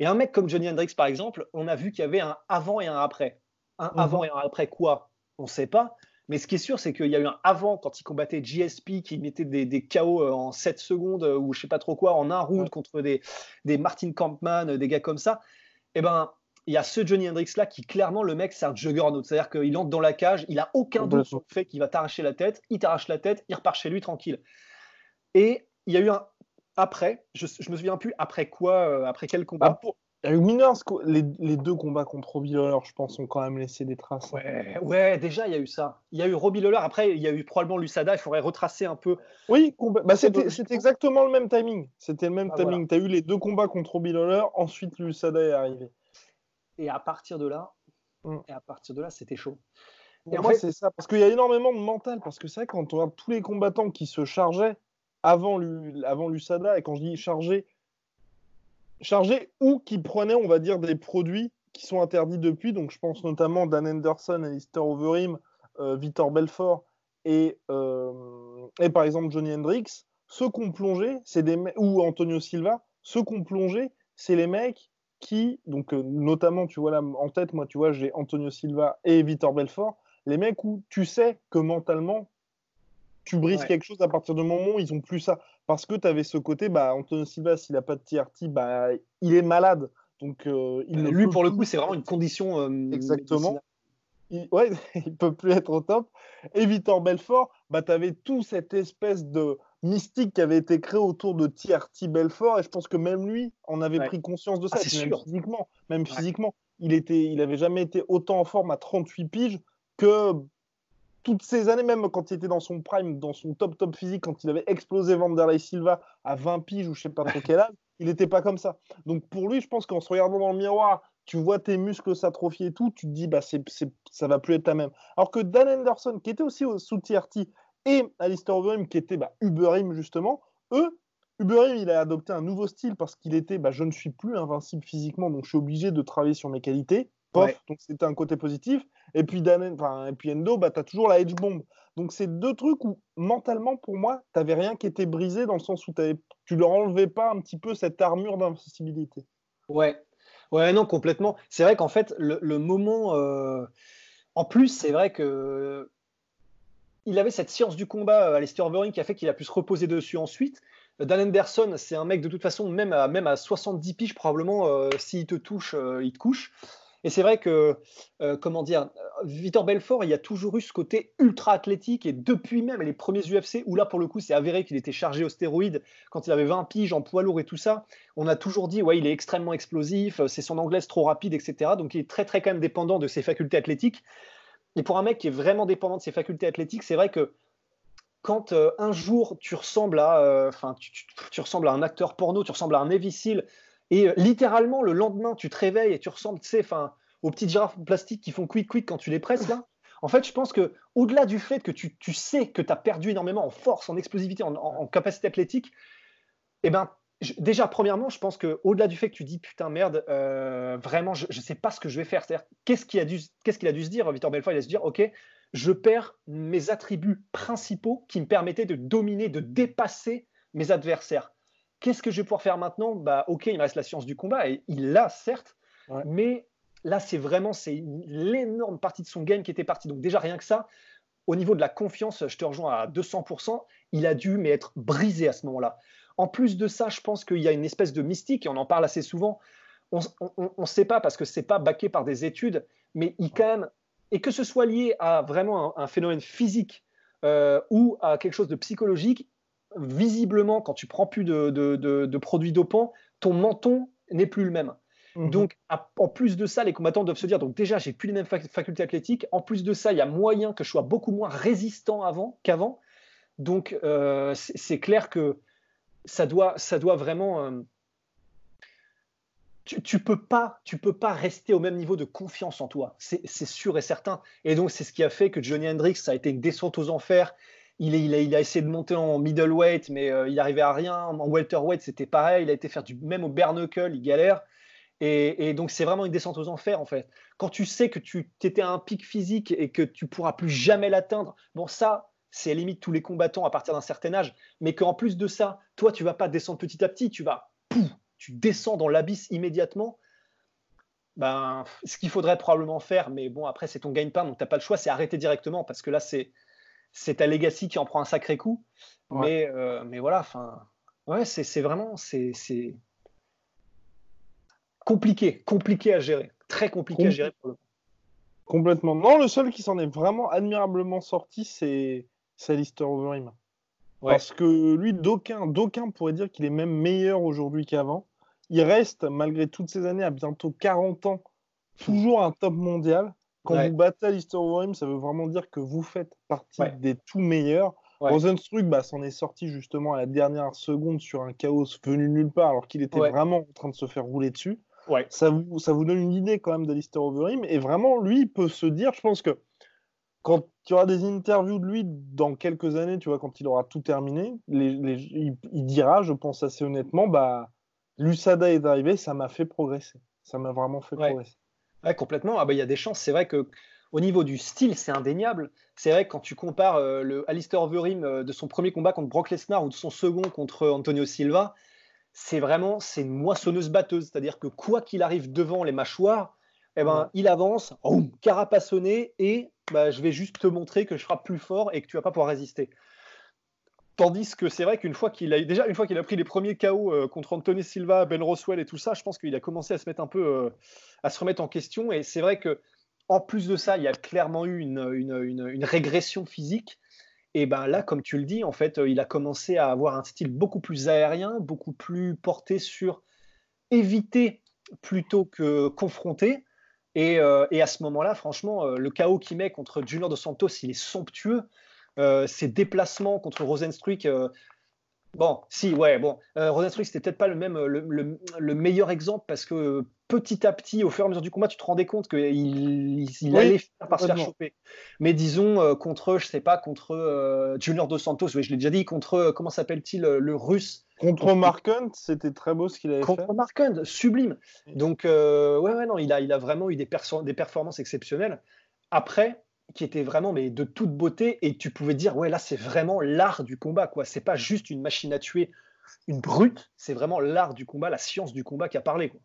Et un mec comme Johnny Hendrix par exemple, on a vu qu'il y avait un avant et un après. Un mhm. avant et un après quoi? On ne sait pas. Mais ce qui est sûr, c'est qu'il y a eu un avant quand il combattait GSP qui mettait des, des KO euh, en 7 secondes euh, ou je sais pas trop quoi, en un round contre des, des Martin Kampman, euh, des gars comme ça. Et eh ben, il y a ce Johnny Hendrix là qui clairement le mec c'est un juggernaut, c'est-à-dire qu'il entre dans la cage, il a aucun doute sur le fait qu'il va t'arracher la tête, il t'arrache la tête, il repart chez lui tranquille. Et il y a eu un après, je, je me souviens plus après quoi, après quel combat. Ah, Winners, les, les, deux combats contre Robbie Lawler, je pense, ont quand même laissé des traces. Ouais, ouais déjà, il y a eu ça. Il y a eu Robbie Lawler, après, il y a eu probablement Lusada, il faudrait retracer un peu. Oui, bah, c'était exactement le même timing. C'était le même ah, timing. Tu as eu les deux combats contre Robbie Lawler, ensuite Lusada est arrivé. Et à partir de là, mm. et à partir de là, c'était chaud. Et moi, c'est ça, parce qu'il y a énormément de mental, parce que c'est vrai, quand on regarde tous les combattants qui se chargeaient avant, avant l'USADA, et quand je dis chargés, chargés ou qui prenaient, on va dire, des produits qui sont interdits depuis, donc je pense notamment Dan Anderson, Alistair Overeem, euh, Victor Belfort et, euh, et par exemple Johnny Hendricks, ceux qu'on plongé, c'est des ou Antonio Silva, ceux qu'on plongé, c'est les mecs qui, donc euh, notamment, tu vois là en tête, moi, tu vois, j'ai Antonio Silva et Victor Belfort, les mecs où tu sais que mentalement, tu brises quelque chose à partir du moment où ils ont plus ça. Parce que tu avais ce côté, bah, Antonio Silva, s'il n'a pas de TRT, bah, il est malade. Donc, euh, il bah, lui, pour le coup, c'est vraiment une condition. Euh, Exactement. Il, ouais, il peut plus être au top. Et Victor Belfort, bah, tu avais tout cette espèce de mystique qui avait été créé autour de TRT Belfort. Et je pense que même lui en avait pris conscience de ça. Ah, même physiquement, même physiquement, il était, il avait jamais été autant en forme à 38 piges que toutes ces années, même quand il était dans son prime, dans son top top physique, quand il avait explosé Vanderlei Silva à 20 piges ou je sais pas trop quel âge, il n'était pas comme ça. Donc pour lui, je pense qu'en se regardant dans le miroir, tu vois tes muscles s'atrophier et tout, tu te dis bah c'est, ça va plus être ta même. Alors que Dan Anderson, qui était aussi sous TRT, et Alistair Overeem, qui était bah, Uberim justement, eux, Uberim, il a adopté un nouveau style parce qu'il était bah, je ne suis plus invincible physiquement, donc je suis obligé de travailler sur mes qualités. Donc c'était un côté positif. Et puis, et puis Endo, bah, tu as toujours la edge bomb. Donc c'est deux trucs où mentalement, pour moi, tu n'avais rien qui était brisé dans le sens où tu leur enlevais pas un petit peu cette armure d'invincibilité. Ouais, ouais, non, complètement. C'est vrai qu'en fait, le, moment. Euh, en plus, c'est vrai que. Il avait cette science du combat, à Lester Overeem, qui a fait qu'il a pu se reposer dessus ensuite. Dan Anderson, c'est un mec de toute façon, même à, même à 70 piges, probablement, euh, s'il te touche, euh, il te couche. Et c'est vrai que, euh, comment dire, Victor Belfort, il y a toujours eu ce côté ultra athlétique et depuis même les premiers UFC, où là pour le coup c'est avéré qu'il était chargé aux stéroïdes quand il avait 20 piges en poids lourd et tout ça, on a toujours dit ouais il est extrêmement explosif, c'est son anglaise trop rapide, etc. Donc il est très très quand même dépendant de ses facultés athlétiques. Et pour un mec qui est vraiment dépendant de ses facultés athlétiques, c'est vrai que quand euh, un jour tu ressembles à, euh, tu, ressembles à un acteur porno, tu ressembles à un Navy et euh, littéralement, le lendemain, tu te réveilles et tu ressembles, tu sais, aux petites girafes plastiques qui font quick quick quand tu les presses là. En fait, je pense que au-delà du fait que tu, sais que tu as perdu énormément en force, en explosivité, en, capacité athlétique, eh ben, déjà, premièrement, je pense que au-delà du fait que tu dis putain merde, euh, vraiment, je ne sais pas ce que je vais faire. C'est-à-dire, qu'est-ce qu'il a dû, qu'est-ce qu'il a dû se dire, Victor Belfort? Il a dû se dire, ok, je perds mes attributs principaux qui me permettaient de dominer, de dépasser mes adversaires. Qu'est-ce que je vais pouvoir faire maintenant Bah, ok, il me reste la science du combat et il l'a certes, mais là c'est vraiment c'est l'énorme partie de son game qui était partie. Donc déjà rien que ça, au niveau de la confiance, je te rejoins à 200%. Il a dû mais être brisé à ce moment-là. En plus de ça, je pense qu'il y a une espèce de mystique et on en parle assez souvent. On ne sait pas parce que c'est pas baqué par des études, mais il quand même et que ce soit lié à vraiment un, phénomène physique euh, ou à quelque chose de psychologique, visiblement, quand tu prends plus de, produits dopants, ton menton n'est plus le même. Mhm. Donc, en plus de ça, les combattants doivent se dire donc déjà, j'ai plus les mêmes facultés athlétiques. En plus de ça, il y a moyen que je sois beaucoup moins résistant avant qu'avant. Donc, euh, c'est clair que ça doit, ça doit vraiment. Euh, tu, tu, peux pas, tu peux pas rester au même niveau de confiance en toi. C'est sûr et certain. Et donc, c'est ce qui a fait que Johnny Hendricks ça a été une descente aux enfers il, a, essayé de monter en middleweight, mais euh, il n'arrivait à rien. En welterweight, c'était pareil. Il a été faire du même au bare knuckle, il galère. Et, donc, c'est vraiment une descente aux enfers, en fait. Quand tu sais que tu étais à un pic physique et que tu pourras plus jamais l'atteindre, bon, ça, c'est limite tous les combattants à partir d'un certain âge. Mais qu'en plus de ça, toi, tu vas pas descendre petit à petit, tu vas, pouf, tu descends dans l'abysse immédiatement. Ben, ce qu'il faudrait probablement faire, mais bon, après, c'est ton gagne-pain, donc tu n'as pas le choix, c'est arrêter directement parce que là, c'est c'est ta Legacy qui en prend un sacré coup. Mais, euh, mais voilà, enfin, ouais, c'est vraiment c'est compliqué, compliqué à gérer, très compliqué à gérer pour le Complètement. Non, le seul qui s'en est vraiment admirablement sorti, c'est Alistair Overeem. Parce que lui, d'aucuns pourraient dire qu'il est même meilleur aujourd'hui qu'avant. il reste, malgré toutes ces années, à bientôt 40 ans, toujours un top mondial. Quand vous battez Alistair Overeem, ça veut vraiment dire que vous faites partie des tout meilleurs. Rosenstruck bah, s'en est sorti justement à la dernière seconde sur un chaos venu nulle part, alors qu'il était vraiment en train de se faire rouler dessus. Ça, vous, ça vous donne une idée quand même d'Alistair Overeem. Et vraiment, lui, il peut se dire, je pense que quand il y aura des interviews de lui dans quelques années, tu vois, quand il aura tout terminé, il, dira, je pense assez honnêtement, bah, l'USADA est arrivé, ça m'a fait progresser. Ça m'a vraiment fait progresser. Ouais, complètement. Ah bah il y a des chances. C'est vrai que au niveau du style, c'est indéniable. C'est vrai que quand tu compares euh, le Alistair Overeem euh, de son premier combat contre Brock Lesnar ou de son second contre Antonio Silva, c'est vraiment c'est une moissonneuse batteuse. C'est-à-dire que quoi qu'il arrive devant les mâchoires, eh ben, il avance, carapassonné, et bah, je vais juste te montrer que je frappe plus fort et que tu vas pas pouvoir résister. Tandis que c'est vrai qu'une fois qu'il a déjà une fois qu'il a pris les premiers KO euh, contre Anthony Silva, Ben Roswell et tout ça, je pense qu'il a commencé à se mettre un peu euh, à se remettre en question. Et c'est vrai que en plus de ça, il y a clairement eu une, une, une, régression physique. Et ben là, comme tu le dis, en fait, il a commencé à avoir un style beaucoup plus aérien, beaucoup plus porté sur éviter plutôt que confronter. Euh, et, à ce moment-là, franchement, euh, le chaos qu'il met contre Junior de Santos, il est somptueux. Euh, ses déplacements contre Rosenstruck, bon, si, ouais, bon, Rosenstruck, c'était peut-être pas le même, le, meilleur exemple parce que petit à petit, au fur et à mesure du combat, tu te rendais compte qu'il il, allait finir par se faire choper. Mais disons, contre, je sais pas, contre Junior dos Santos, oui, je l'ai déjà dit, contre, comment s'appelle-t-il, le russe? Contre Mark Hunt, c'était très beau ce qu'il avait fait. Contre Mark Hunt, sublime. Donc, euh, ouais, ouais, non, il a, il a vraiment eu des, des performances exceptionnelles. Après, qui étaient vraiment mais de toute beauté, et tu pouvais dire, ouais, là, c'est vraiment l'art du combat, quoi. C'est pas juste une machine à tuer, une brute, c'est vraiment l'art du combat, la science du combat qui a parlé, quoi.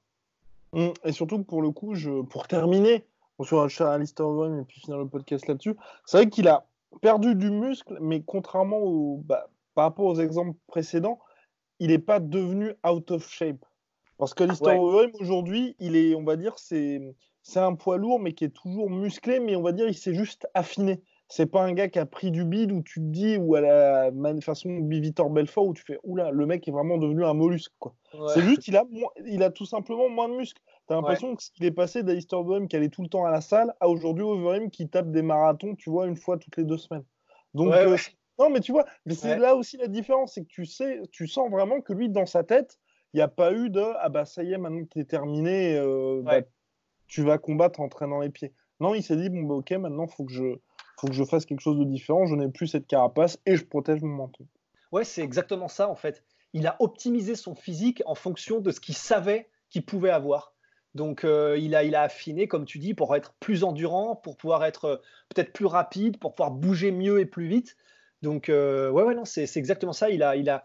Hum, et surtout, pour le coup, je, pour terminer, sur Alistair Overeem et puis finir le podcast là-dessus, c'est vrai qu'il a perdu du muscle, mais contrairement au, bah, par rapport aux exemples précédents, il n'est pas devenu out of shape. Parce que l'histoire aujourd'hui, il est, on va dire, c'est, c'est un poids lourd, mais qui est toujours musclé, mais on va dire, il s'est juste affiné. C'est pas un gars qui a pris du bide où tu te dis, ou à la façon Vitor Belfort, où tu fais, oula, le mec est vraiment devenu un mollusque. Quoi. C'est juste, il a, il a tout simplement moins de muscles. T'as l'impression que ce qu'il est passé d'Alistair Overeem qui allait tout le temps à la salle à aujourd'hui Overeem qui tape des marathons, tu vois, une fois toutes les deux semaines. Donc, euh, non, mais tu vois, c'est là aussi la différence, c'est que tu sais, tu sens vraiment que lui, dans sa tête, il n'y a pas eu de ah bah ça y est, maintenant que tu es terminé, euh, bah, tu vas combattre en traînant les pieds. Non, il s'est dit bon bah ok, maintenant faut que je faut que je fasse quelque chose de différent, je n'ai plus cette carapace et je protège mon menton. Ouais, c'est exactement ça en fait. Il a optimisé son physique en fonction de ce qu'il savait qu'il pouvait avoir. Donc euh, il, a, il a affiné, comme tu dis, pour être plus endurant, pour pouvoir être euh, peut-être plus rapide, pour pouvoir bouger mieux et plus vite. Donc, euh, ouais, ouais, non, c'est exactement ça. Il a, il a,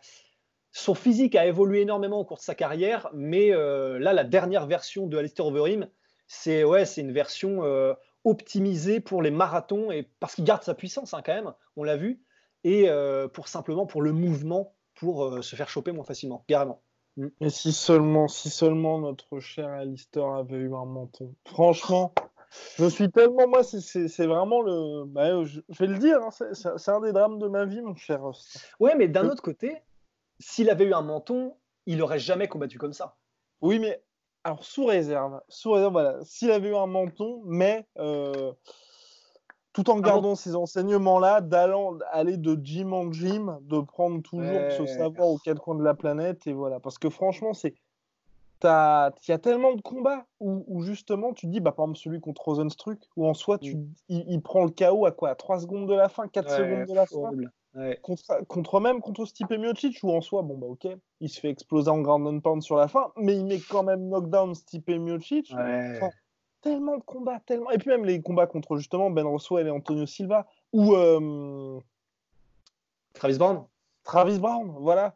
son physique a évolué énormément au cours de sa carrière, mais euh, là, la dernière version de Alistair Overeem, c'est ouais, une version euh, optimisée pour les marathons et parce qu'il garde sa puissance hein, quand même, on l'a vu, et pour simplement pour le mouvement, pour se faire choper moins facilement, carrément. Mm. Et si seulement, si seulement notre cher Alistair avait eu un menton. Franchement. Je suis tellement, moi, c'est vraiment le. Bah, je, vais le dire, hein, c'est un des drames de ma vie, mon cher Ouais, mais d'un autre côté, s'il avait eu un menton, il aurait jamais combattu comme ça. Oui, mais alors sous réserve, sous réserve, voilà, s'il avait eu un menton, mais euh, tout en gardant ces enseignements-là, d'aller de gym en gym, de prendre toujours ce savoir aux quatre coins de la planète, et voilà, parce que franchement, c'est il y a tellement de combats où, justement tu dis, bah, par exemple celui contre Rosenstruck, où en soi tu, mm. il, prend le KO à quoi? À 3 secondes de la fin, 4 secondes de la fin? Contre, contre, même contre Stipe Miocic, où en soi, bon bah ok, il se fait exploser en ground and pound sur la fin, mais il met quand même knockdown Stipe Miocic. tellement de combats, tellement. Et puis même les combats contre justement Ben Roswell et Antonio Silva, ou. Euh, Travis Brown. Travis Brown, voilà.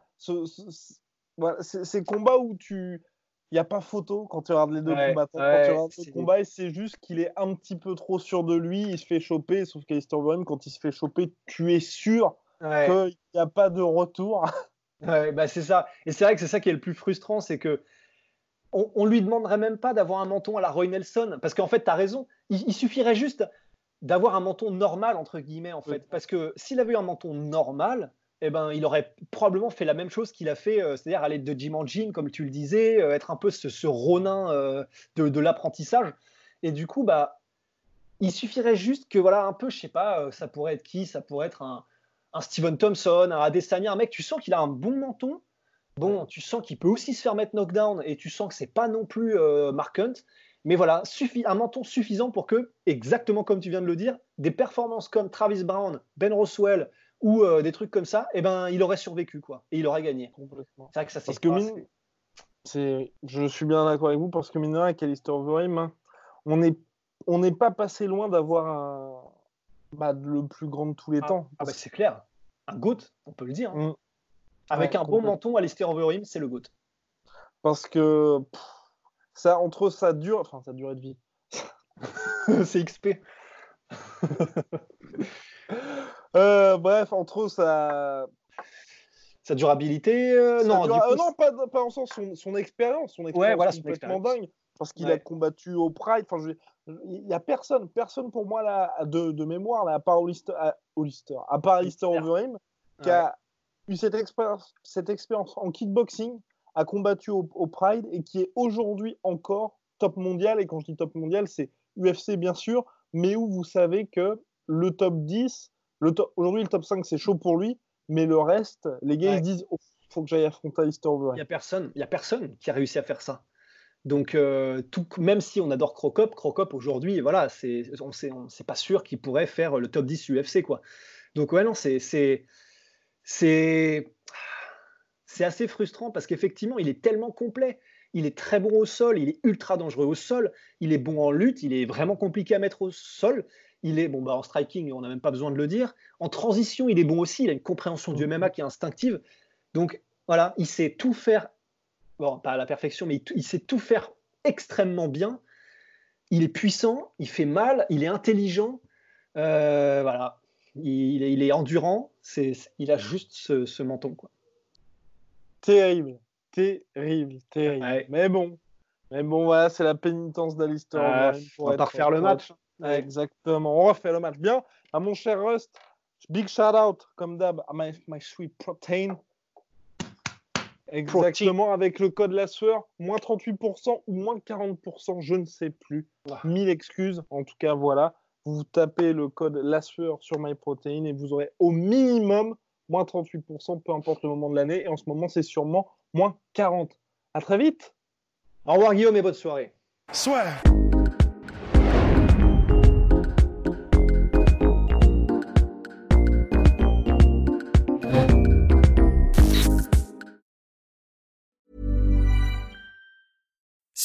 voilà ces combats où tu il n'y a pas photo quand tu regardes les deux combattants. quand tu regardes le combat, c'est juste qu'il est un petit peu trop sûr de lui, il se fait choper, sauf qu'Alistair Overeem, quand il se fait choper, tu es sûr qu'il n'y a pas de retour. bah c'est ça. Et c'est vrai que c'est ça qui est le plus frustrant, c'est que on, on lui demanderait même pas d'avoir un menton à la Roy Nelson, parce qu'en fait, tu as raison, il, suffirait juste d'avoir un menton normal, entre guillemets, en fait. Parce que s'il avait eu un menton normal, eh ben, il aurait probablement fait la même chose qu'il a fait, euh, c'est-à-dire aller de Jim en Jean, comme tu le disais, euh, être un peu ce, ce ronin euh, de, de l'apprentissage. Et du coup, bah, il suffirait juste que, voilà, un peu, je sais pas, ça pourrait être qui Ça pourrait être un, un Steven Thompson, un Adesanya, un mec, tu sens qu'il a un bon menton. Bon, tu sens qu'il peut aussi se faire mettre knockdown et tu sens que c'est pas non plus Mark Hunt. Mais voilà, un menton suffisant pour que, exactement comme tu viens de le dire, des performances comme Travis Brown, Ben Roswell ou euh, des trucs comme ça, eh ben, il aurait survécu quoi, et il aurait gagné. C'est vrai que ça c'est. c'est, je suis bien d'accord avec vous parce que mine avec Alistair Overeem, hein, on n'est on n'est pas passé loin d'avoir un bah, le plus grand de tous les ah, temps. Ah bah c'est clair, un goat, on peut le dire. Hein. Mm. Avec un bon menton, Alistair Overeem, c'est le goat. Parce que ça, entre sa dure, enfin sa durée de vie. c'est XP. Euh, bref, entre sa sa durabilité, euh, non, euh, non, pas, pas, en sens son, son expérience, son expérience voilà, complètement dingue, parce qu'il a combattu au Pride. Enfin, il y a personne, personne pour moi là de, de mémoire là, à part Hollister, à, à part Alistair Overeem, qui a eu cette expérience, cette expérience en kickboxing a combattu au, Pride et qui est aujourd'hui encore top mondial. Et quand je dis top mondial, c'est UFC bien sûr, mais où vous savez que le top 10, le aujourd'hui le top 5 c'est chaud pour lui, mais le reste, les gars ils disent il oh, faut que j'aille affronter Il n'y a personne, il y a personne qui a réussi à faire ça. Donc, euh, tout, même si on adore Crocop, Crocop aujourd'hui, voilà, c'est, on c'est pas sûr qu'il pourrait faire le top 10 UFC, quoi. Donc, ouais, non, c'est, c'est, c'est, c'est assez frustrant parce qu'effectivement, il est tellement complet. Il est très bon au sol, il est ultra dangereux au sol, il est bon en lutte, il est vraiment compliqué à mettre au sol. Il est bon bah en striking, on n'a même pas besoin de le dire. En transition, il est bon aussi, il a une compréhension du MMA qui est instinctive. Donc voilà, il sait tout faire, bon, pas à la perfection, mais il, sait tout faire extrêmement bien. Il est puissant, il fait mal, il est intelligent. Euh, voilà, il, il, est endurant. C'est, il a juste ce, ce menton. Quoi. Terrible, terrible, terrible. Mais bon, mais bon, voilà, c'est la pénitence d'Alistair. Ah, on va refaire le match. Exactement, on refait le match. Bien, à mon cher Rust, big shout out, comme d'hab, à my, sweet protein. Exactement, avec le code la sueur, moins 38% ou moins 40%, je ne sais plus. Mille excuses, en tout cas, voilà. Vous tapez le code la sueur sur MyProtein et vous aurez au minimum moins 38%, peu importe le moment de l'année. Et en ce moment, c'est sûrement moins 40. À très vite. Au revoir Guillaume et bonne soirée. Soit.